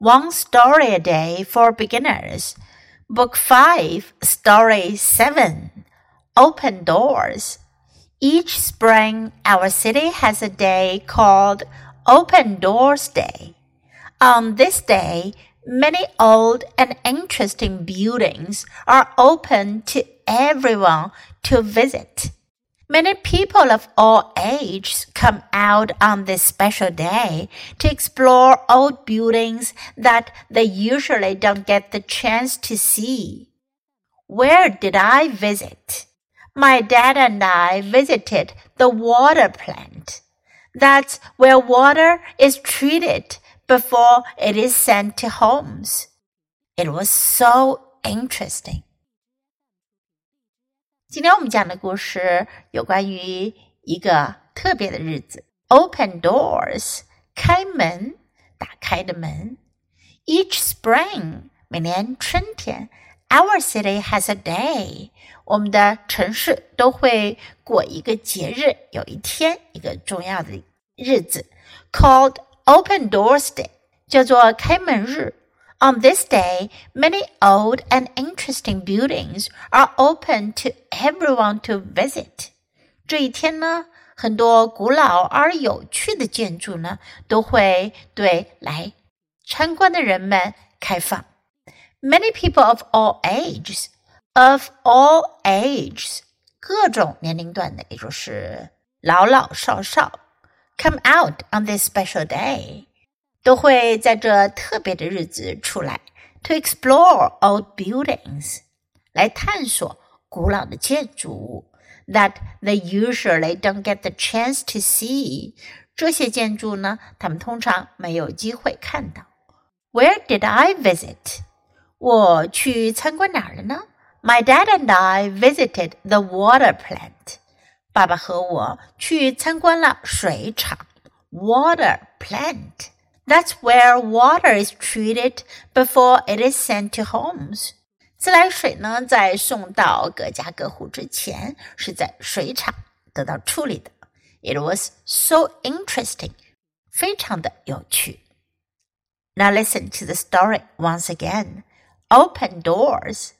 One Story a Day for Beginners, Book 5, Story 7 Open Doors. Each spring, our city has a day called Open Doors Day. On this day, many old and interesting buildings are open to everyone to visit. Many people of all ages come out on this special day to explore old buildings that they usually don't get the chance to see. Where did I visit? My dad and I visited the water plant. That's where water is treated before it is sent to homes. It was so interesting. 今天我们讲的故事有关于一个特别的日子，Open Doors，开门，打开的门。Each spring，每年春天，Our city has a day，我们的城市都会过一个节日，有一天一个重要的日子，called Open Doors Day，叫做开门日。On this day, many old and interesting buildings are open to everyone to visit. 这一天呢，很多古老而有趣的建筑呢，都会对来参观的人们开放。Many people of all ages, of all ages，各种年龄段的，也就是老老少少，come out on this special day。 都会在这特别的日子出来，to explore old buildings，来探索古老的建筑物，that they usually don't get the chance to see。这些建筑呢，他们通常没有机会看到。Where did I visit？我去参观哪儿了呢？My dad and I visited the water plant。爸爸和我去参观了水厂，water plant。that's where water is treated before it is sent to homes. 自来水呢，在送到各家各户之前，是在水厂得到处理的。It was so interesting，非常的有趣。Now listen to the story once again. Open doors.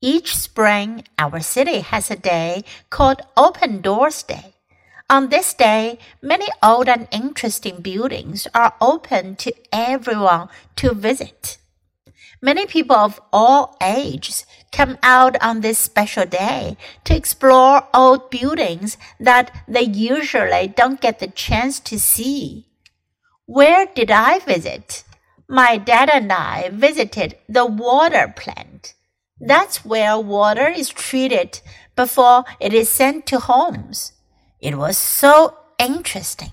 Each spring, our city has a day called Open Doors Day. On this day, many old and interesting buildings are open to everyone to visit. Many people of all ages come out on this special day to explore old buildings that they usually don't get the chance to see. Where did I visit? My dad and I visited the water plant. That's where water is treated before it is sent to homes. It was so interesting.